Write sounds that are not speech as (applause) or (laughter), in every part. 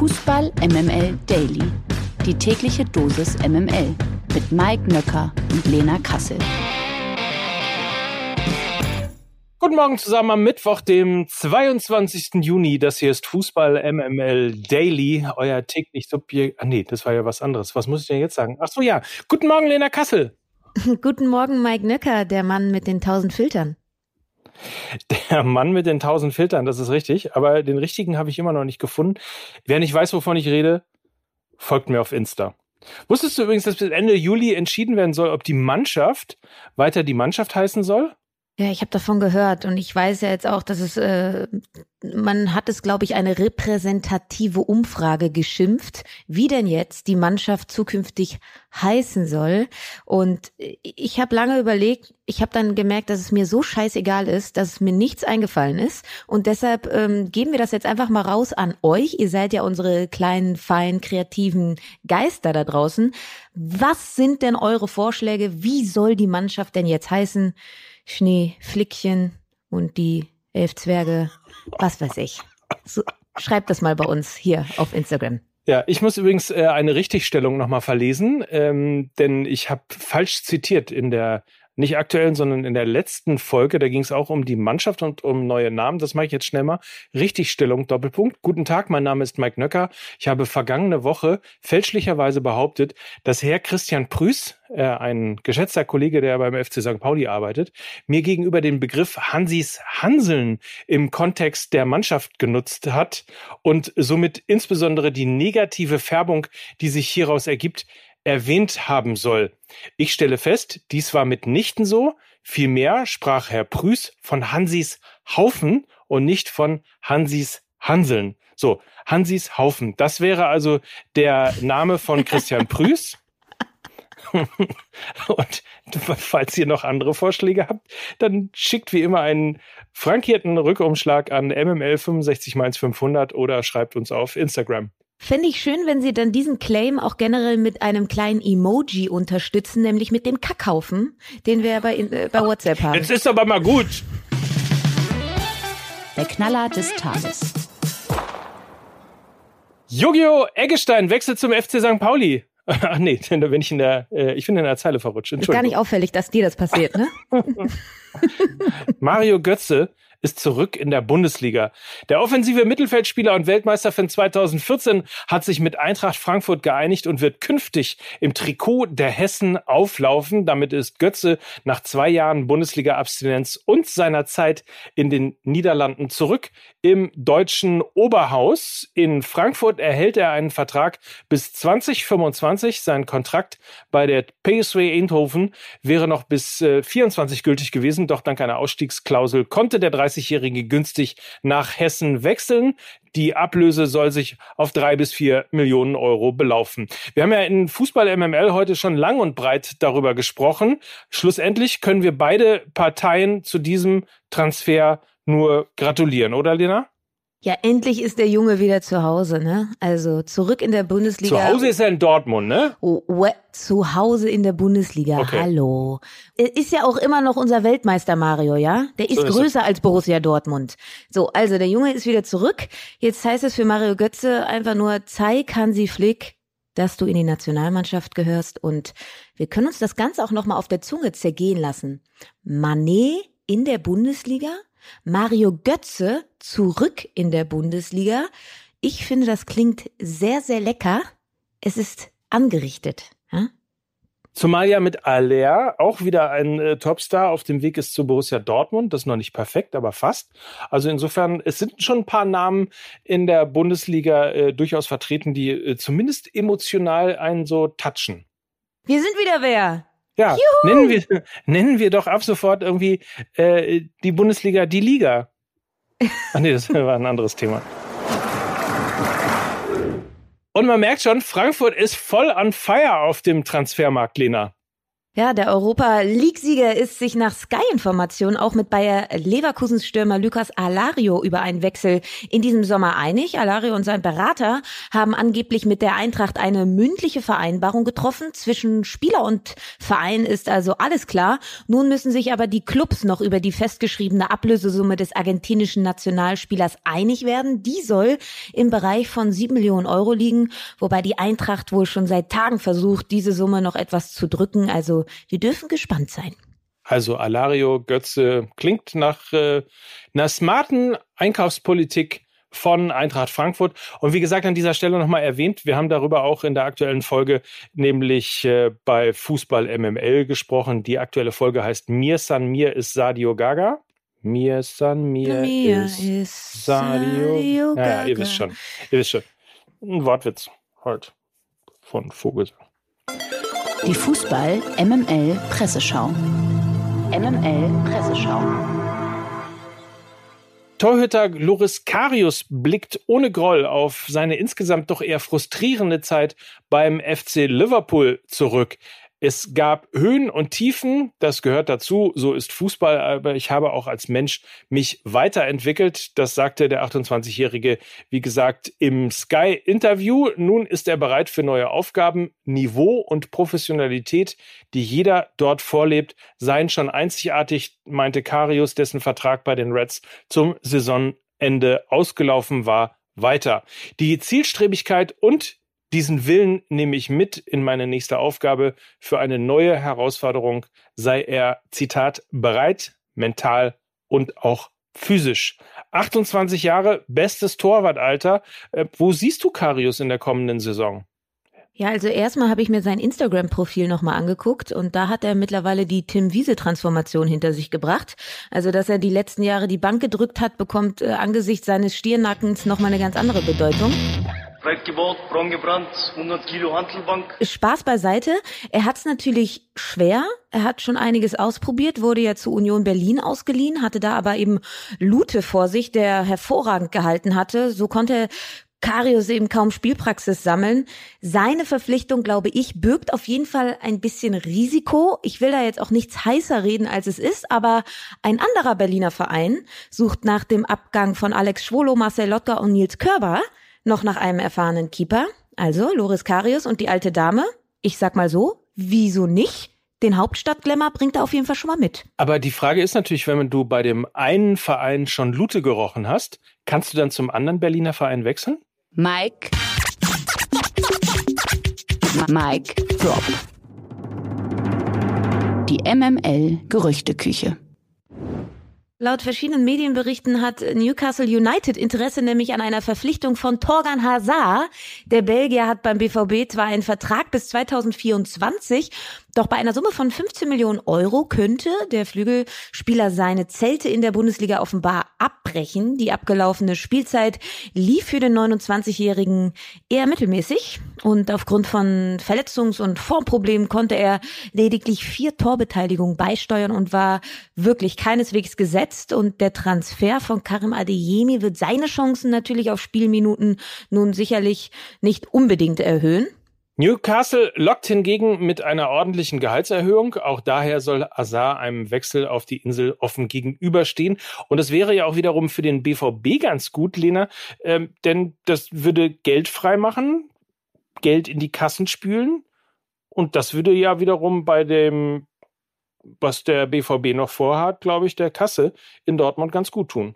Fußball MML Daily. Die tägliche Dosis MML mit Mike Nöcker und Lena Kassel. Guten Morgen zusammen am Mittwoch, dem 22. Juni. Das hier ist Fußball MML Daily, euer täglich Subjekt. Ah nee, das war ja was anderes. Was muss ich denn jetzt sagen? Ach so, ja. Guten Morgen, Lena Kassel. (laughs) Guten Morgen, Mike Nöcker, der Mann mit den tausend Filtern. Der Mann mit den tausend Filtern, das ist richtig. Aber den richtigen habe ich immer noch nicht gefunden. Wer nicht weiß, wovon ich rede, folgt mir auf Insta. Wusstest du übrigens, dass bis Ende Juli entschieden werden soll, ob die Mannschaft weiter die Mannschaft heißen soll? Ja, ich habe davon gehört und ich weiß ja jetzt auch, dass es, äh, man hat es, glaube ich, eine repräsentative Umfrage geschimpft, wie denn jetzt die Mannschaft zukünftig heißen soll. Und ich habe lange überlegt, ich habe dann gemerkt, dass es mir so scheißegal ist, dass es mir nichts eingefallen ist. Und deshalb ähm, geben wir das jetzt einfach mal raus an euch. Ihr seid ja unsere kleinen, feinen, kreativen Geister da draußen. Was sind denn eure Vorschläge? Wie soll die Mannschaft denn jetzt heißen? Schneeflickchen und die elf Zwerge, was weiß ich. So, schreibt das mal bei uns hier auf Instagram. Ja, ich muss übrigens äh, eine Richtigstellung nochmal verlesen, ähm, denn ich habe falsch zitiert in der nicht aktuellen, sondern in der letzten Folge, da ging es auch um die Mannschaft und um neue Namen. Das mache ich jetzt schnell mal. Richtigstellung, Doppelpunkt. Guten Tag, mein Name ist Mike Nöcker. Ich habe vergangene Woche fälschlicherweise behauptet, dass Herr Christian Prüß, äh, ein geschätzter Kollege, der beim FC St. Pauli arbeitet, mir gegenüber den Begriff Hansis Hanseln im Kontext der Mannschaft genutzt hat und somit insbesondere die negative Färbung, die sich hieraus ergibt, erwähnt haben soll. Ich stelle fest, dies war mitnichten so. Vielmehr sprach Herr Prüß von Hansis Haufen und nicht von Hansis Hanseln. So, Hansis Haufen. Das wäre also der Name von Christian (laughs) Prüß. (laughs) Und falls ihr noch andere Vorschläge habt, dann schickt wie immer einen frankierten Rückumschlag an mml 65 500 oder schreibt uns auf Instagram. Fände ich schön, wenn Sie dann diesen Claim auch generell mit einem kleinen Emoji unterstützen, nämlich mit dem Kackhaufen, den wir bei, äh, bei WhatsApp haben. Jetzt ist aber mal gut. Der Knaller des Tages. Jogio Eggestein wechselt zum FC St. Pauli. (laughs) Ach nee, (laughs) da bin ich in der, äh, ich bin in der Zeile verrutscht. Ist gar nicht auffällig, dass dir das passiert, ne? (laughs) Mario Götze ist zurück in der Bundesliga. Der offensive Mittelfeldspieler und Weltmeister von 2014 hat sich mit Eintracht Frankfurt geeinigt und wird künftig im Trikot der Hessen auflaufen. Damit ist Götze nach zwei Jahren Bundesliga-Abstinenz und seiner Zeit in den Niederlanden zurück im deutschen Oberhaus. In Frankfurt erhält er einen Vertrag bis 2025. Sein Kontrakt bei der PSV Eindhoven wäre noch bis äh, 24 gültig gewesen, doch dank einer Ausstiegsklausel konnte der 30 30-Jährige günstig nach Hessen wechseln. Die Ablöse soll sich auf drei bis vier Millionen Euro belaufen. Wir haben ja in Fußball MML heute schon lang und breit darüber gesprochen. Schlussendlich können wir beide Parteien zu diesem Transfer nur gratulieren, oder Lena? Ja, endlich ist der Junge wieder zu Hause, ne? Also zurück in der Bundesliga. Zu Hause ist er in Dortmund, ne? Oh, zu Hause in der Bundesliga. Okay. Hallo. Ist ja auch immer noch unser Weltmeister Mario, ja? Der ist so ist größer es. als Borussia Dortmund. So, also der Junge ist wieder zurück. Jetzt heißt es für Mario Götze einfach nur, zeig Hansi Flick, dass du in die Nationalmannschaft gehörst und wir können uns das Ganze auch nochmal auf der Zunge zergehen lassen. Manet in der Bundesliga? Mario Götze zurück in der Bundesliga. Ich finde, das klingt sehr, sehr lecker. Es ist angerichtet. Ja? Zumal ja mit Aller auch wieder ein äh, Topstar auf dem Weg ist zu Borussia Dortmund. Das ist noch nicht perfekt, aber fast. Also insofern, es sind schon ein paar Namen in der Bundesliga äh, durchaus vertreten, die äh, zumindest emotional einen so touchen. Wir sind wieder wer? Ja, nennen wir, (laughs) nennen wir doch ab sofort irgendwie äh, die Bundesliga die Liga. (laughs) Ach nee, das war ein anderes Thema. Und man merkt schon, Frankfurt ist voll on fire auf dem Transfermarkt, Lena. Ja, der Europa League-Sieger ist sich nach Sky-Informationen auch mit Bayer Leverkusens Stürmer Lukas Alario über einen Wechsel in diesem Sommer einig. Alario und sein Berater haben angeblich mit der Eintracht eine mündliche Vereinbarung getroffen. Zwischen Spieler und Verein ist also alles klar. Nun müssen sich aber die Clubs noch über die festgeschriebene Ablösesumme des argentinischen Nationalspielers einig werden. Die soll im Bereich von sieben Millionen Euro liegen, wobei die Eintracht wohl schon seit Tagen versucht, diese Summe noch etwas zu drücken. Also wir dürfen gespannt sein. Also Alario Götze klingt nach äh, einer smarten Einkaufspolitik von Eintracht Frankfurt. Und wie gesagt, an dieser Stelle nochmal erwähnt, wir haben darüber auch in der aktuellen Folge, nämlich äh, bei Fußball MML gesprochen. Die aktuelle Folge heißt Mir San Mir ist Sadio Gaga. Mir San Mir, mir ist, ist, Sadio, Sadio Gaga. Ja, ihr wisst schon. Ihr wisst schon. Ein Wortwitz halt von Vogelsang. Die Fußball MML Presseschau. MML Presseschau. Torhüter Loris Karius blickt ohne Groll auf seine insgesamt doch eher frustrierende Zeit beim FC Liverpool zurück. Es gab Höhen und Tiefen, das gehört dazu, so ist Fußball, aber ich habe auch als Mensch mich weiterentwickelt. Das sagte der 28-Jährige, wie gesagt, im Sky-Interview. Nun ist er bereit für neue Aufgaben. Niveau und Professionalität, die jeder dort vorlebt, seien schon einzigartig, meinte Karius, dessen Vertrag bei den Reds zum Saisonende ausgelaufen war, weiter. Die Zielstrebigkeit und diesen Willen nehme ich mit in meine nächste Aufgabe. Für eine neue Herausforderung sei er, Zitat, bereit, mental und auch physisch. 28 Jahre, bestes Torwartalter. Äh, wo siehst du Karius in der kommenden Saison? Ja, also erstmal habe ich mir sein Instagram-Profil nochmal angeguckt und da hat er mittlerweile die Tim Wiese-Transformation hinter sich gebracht. Also, dass er die letzten Jahre die Bank gedrückt hat, bekommt äh, angesichts seines Stirnackens nochmal eine ganz andere Bedeutung. Projekt gebaut, braun gebrannt, 100 Kilo Handelbank. Spaß beiseite. Er hat es natürlich schwer. Er hat schon einiges ausprobiert, wurde ja zu Union Berlin ausgeliehen, hatte da aber eben Lute vor sich, der hervorragend gehalten hatte. So konnte Karius eben kaum Spielpraxis sammeln. Seine Verpflichtung, glaube ich, birgt auf jeden Fall ein bisschen Risiko. Ich will da jetzt auch nichts heißer reden, als es ist, aber ein anderer Berliner Verein sucht nach dem Abgang von Alex Schwolo, Marcel Lotter und Nils Körber noch nach einem erfahrenen Keeper. Also Loris Karius und die alte Dame. Ich sag mal so, wieso nicht? Den Hauptstadtglämmer bringt er auf jeden Fall schon mal mit. Aber die Frage ist natürlich, wenn du bei dem einen Verein schon Lute gerochen hast, kannst du dann zum anderen Berliner Verein wechseln? Mike. Mike Drop. Die MML Gerüchteküche. Laut verschiedenen Medienberichten hat Newcastle United Interesse nämlich an einer Verpflichtung von Torgan Hazard. Der Belgier hat beim BVB zwar einen Vertrag bis 2024, doch bei einer Summe von 15 Millionen Euro könnte der Flügelspieler seine Zelte in der Bundesliga offenbar abbrechen. Die abgelaufene Spielzeit lief für den 29-Jährigen eher mittelmäßig und aufgrund von Verletzungs- und Formproblemen konnte er lediglich vier Torbeteiligungen beisteuern und war wirklich keineswegs gesetzt. Und der Transfer von Karim Adeyemi wird seine Chancen natürlich auf Spielminuten nun sicherlich nicht unbedingt erhöhen. Newcastle lockt hingegen mit einer ordentlichen Gehaltserhöhung. Auch daher soll Azar einem Wechsel auf die Insel offen gegenüberstehen. Und das wäre ja auch wiederum für den BVB ganz gut, Lena, ähm, denn das würde Geld freimachen, Geld in die Kassen spülen. Und das würde ja wiederum bei dem, was der BVB noch vorhat, glaube ich, der Kasse in Dortmund ganz gut tun.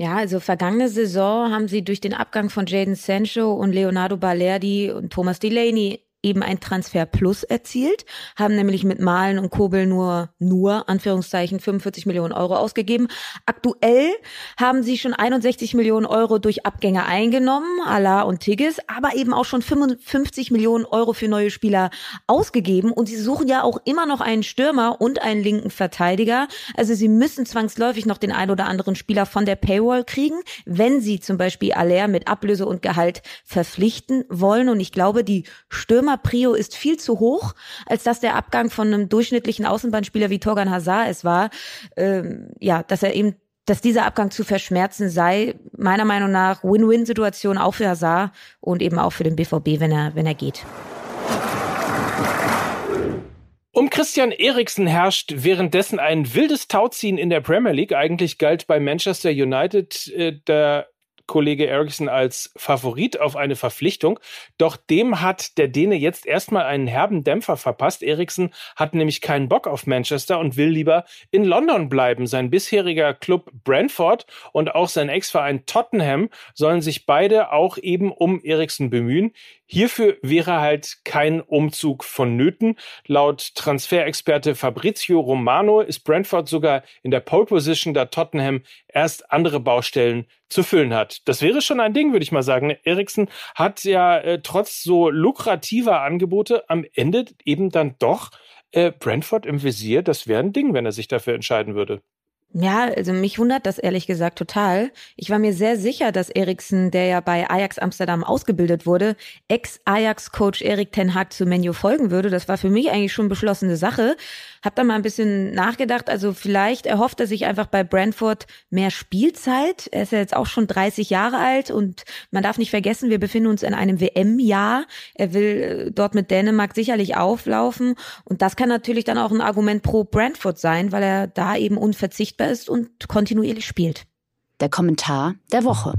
Ja, also vergangene Saison haben sie durch den Abgang von Jaden Sancho und Leonardo Balerdi und Thomas Delaney eben ein Transfer Plus erzielt, haben nämlich mit Malen und Kobel nur, nur, Anführungszeichen, 45 Millionen Euro ausgegeben. Aktuell haben sie schon 61 Millionen Euro durch Abgänge eingenommen, Allah und Tigges, aber eben auch schon 55 Millionen Euro für neue Spieler ausgegeben und sie suchen ja auch immer noch einen Stürmer und einen linken Verteidiger. Also sie müssen zwangsläufig noch den ein oder anderen Spieler von der Paywall kriegen, wenn sie zum Beispiel Aller mit Ablöse und Gehalt verpflichten wollen und ich glaube, die Stürmer Stürmer-Prio ist viel zu hoch, als dass der Abgang von einem durchschnittlichen Außenbahnspieler wie Torgan Hazard es war. Ähm, ja, dass er eben dass dieser Abgang zu verschmerzen sei, meiner Meinung nach Win-Win-Situation auch für Hazard und eben auch für den BVB, wenn er, wenn er geht. Um Christian Eriksen herrscht währenddessen ein wildes Tauziehen in der Premier League. Eigentlich galt bei Manchester United äh, der Kollege Eriksson als Favorit auf eine Verpflichtung. Doch dem hat der Däne jetzt erstmal einen herben Dämpfer verpasst. Eriksson hat nämlich keinen Bock auf Manchester und will lieber in London bleiben. Sein bisheriger Club Brentford und auch sein Ex-Verein Tottenham sollen sich beide auch eben um Eriksson bemühen. Hierfür wäre halt kein Umzug vonnöten. Laut Transferexperte Fabrizio Romano ist Brentford sogar in der Pole Position, da Tottenham erst andere Baustellen zu füllen hat. Das wäre schon ein Ding, würde ich mal sagen. Eriksen hat ja äh, trotz so lukrativer Angebote am Ende eben dann doch äh, Brentford im Visier. Das wäre ein Ding, wenn er sich dafür entscheiden würde. Ja, also mich wundert das ehrlich gesagt total. Ich war mir sehr sicher, dass Eriksen, der ja bei Ajax Amsterdam ausgebildet wurde, Ex-Ajax-Coach Erik Ten Hag zu Menu folgen würde. Das war für mich eigentlich schon beschlossene Sache. Hab da mal ein bisschen nachgedacht. Also vielleicht erhofft er sich einfach bei Brentford mehr Spielzeit. Er ist ja jetzt auch schon 30 Jahre alt und man darf nicht vergessen, wir befinden uns in einem WM-Jahr. Er will äh, dort mit Dänemark sicherlich auflaufen und das kann natürlich dann auch ein Argument pro Brentford sein, weil er da eben unverzichtbar sichtbar ist und kontinuierlich spielt. Der Kommentar der Woche.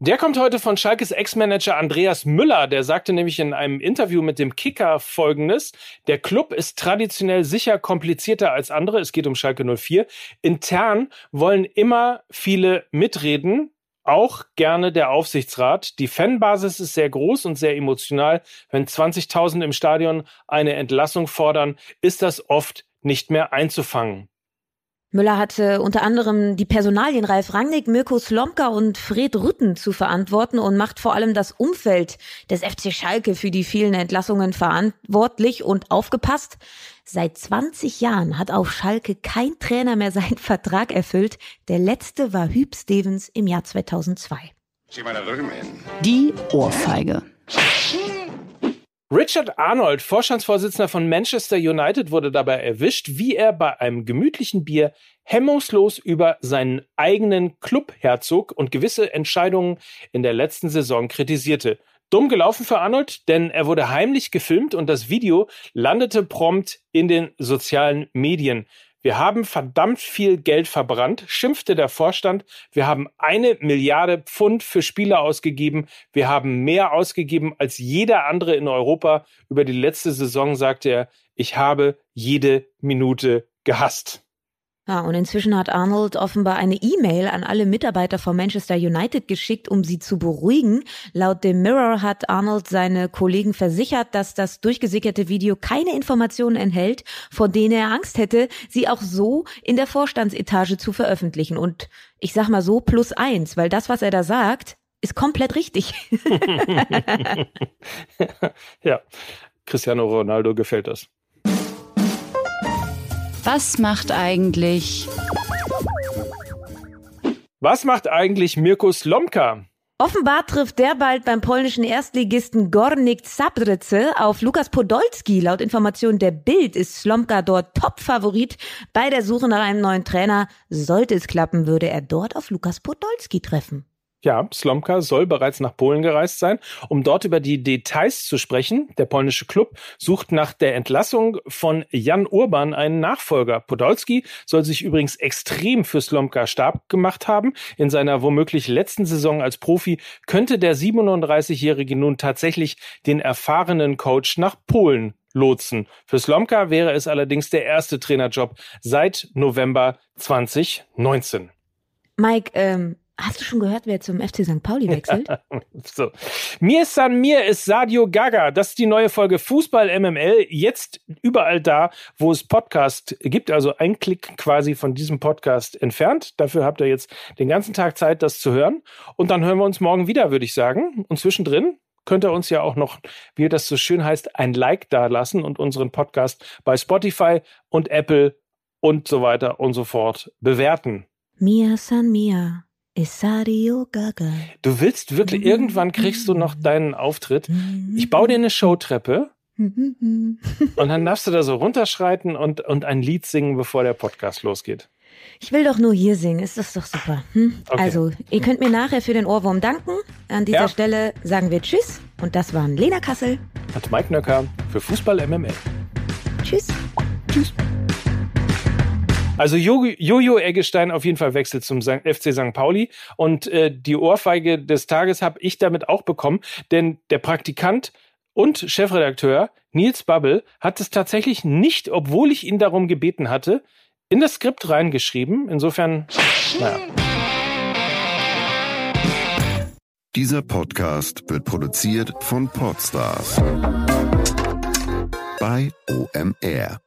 Der kommt heute von Schalkes Ex-Manager Andreas Müller. Der sagte nämlich in einem Interview mit dem Kicker folgendes. Der Club ist traditionell sicher komplizierter als andere. Es geht um Schalke 04. Intern wollen immer viele mitreden. Auch gerne der Aufsichtsrat. Die Fanbasis ist sehr groß und sehr emotional. Wenn 20.000 im Stadion eine Entlassung fordern, ist das oft nicht mehr einzufangen. Müller hatte unter anderem die Personalien Ralf Rangnick, Mirko Slomka und Fred Rütten zu verantworten und macht vor allem das Umfeld des FC Schalke für die vielen Entlassungen verantwortlich und aufgepasst. Seit 20 Jahren hat auf Schalke kein Trainer mehr seinen (laughs) Vertrag erfüllt. Der letzte war Hüb Stevens im Jahr 2002. Die Ohrfeige. Richard Arnold, Vorstandsvorsitzender von Manchester United, wurde dabei erwischt, wie er bei einem gemütlichen Bier hemmungslos über seinen eigenen Club herzog und gewisse Entscheidungen in der letzten Saison kritisierte. Dumm gelaufen für Arnold, denn er wurde heimlich gefilmt und das Video landete prompt in den sozialen Medien. Wir haben verdammt viel Geld verbrannt, schimpfte der Vorstand. Wir haben eine Milliarde Pfund für Spieler ausgegeben. Wir haben mehr ausgegeben als jeder andere in Europa. Über die letzte Saison sagte er, ich habe jede Minute gehasst. Ja, und inzwischen hat Arnold offenbar eine E-Mail an alle Mitarbeiter von Manchester United geschickt, um sie zu beruhigen. Laut dem Mirror hat Arnold seine Kollegen versichert, dass das durchgesickerte Video keine Informationen enthält, vor denen er Angst hätte, sie auch so in der Vorstandsetage zu veröffentlichen. Und ich sag mal so plus eins, weil das, was er da sagt, ist komplett richtig. (laughs) ja, Cristiano Ronaldo gefällt das. Was macht eigentlich. Was macht eigentlich Mirko Slomka? Offenbar trifft der bald beim polnischen Erstligisten Gornik Zabrze auf Lukas Podolski. Laut Informationen der Bild ist Slomka dort Top-Favorit bei der Suche nach einem neuen Trainer. Sollte es klappen, würde er dort auf Lukas Podolski treffen. Ja, Slomka soll bereits nach Polen gereist sein, um dort über die Details zu sprechen. Der polnische Club sucht nach der Entlassung von Jan Urban einen Nachfolger. Podolski soll sich übrigens extrem für Slomka stark gemacht haben. In seiner womöglich letzten Saison als Profi könnte der 37-Jährige nun tatsächlich den erfahrenen Coach nach Polen lotsen. Für Slomka wäre es allerdings der erste Trainerjob seit November 2019. Mike, ähm, Hast du schon gehört, wer zum FC St. Pauli wechselt? (laughs) so. Mir San Mir ist Sadio Gaga. Das ist die neue Folge Fußball MML. Jetzt überall da, wo es Podcast gibt. Also ein Klick quasi von diesem Podcast entfernt. Dafür habt ihr jetzt den ganzen Tag Zeit, das zu hören. Und dann hören wir uns morgen wieder, würde ich sagen. Und zwischendrin könnt ihr uns ja auch noch, wie das so schön heißt, ein Like da lassen und unseren Podcast bei Spotify und Apple und so weiter und so fort bewerten. Mia San Mia. Isario Gaga. Du willst wirklich, irgendwann kriegst du noch deinen Auftritt. Ich baue dir eine Showtreppe und dann darfst du da so runterschreiten und, und ein Lied singen, bevor der Podcast losgeht. Ich will doch nur hier singen, ist das doch super. Hm? Okay. Also, ihr könnt mir nachher für den Ohrwurm danken. An dieser ja. Stelle sagen wir Tschüss und das waren Lena Kassel und Mike Nöcker für Fußball MML. Tschüss. Tschüss. Also Jojo Eggestein auf jeden Fall wechselt zum FC St. Pauli und äh, die Ohrfeige des Tages habe ich damit auch bekommen, denn der Praktikant und Chefredakteur Nils Babbel hat es tatsächlich nicht, obwohl ich ihn darum gebeten hatte, in das Skript reingeschrieben. Insofern, naja. Dieser Podcast wird produziert von Podstars bei OMR.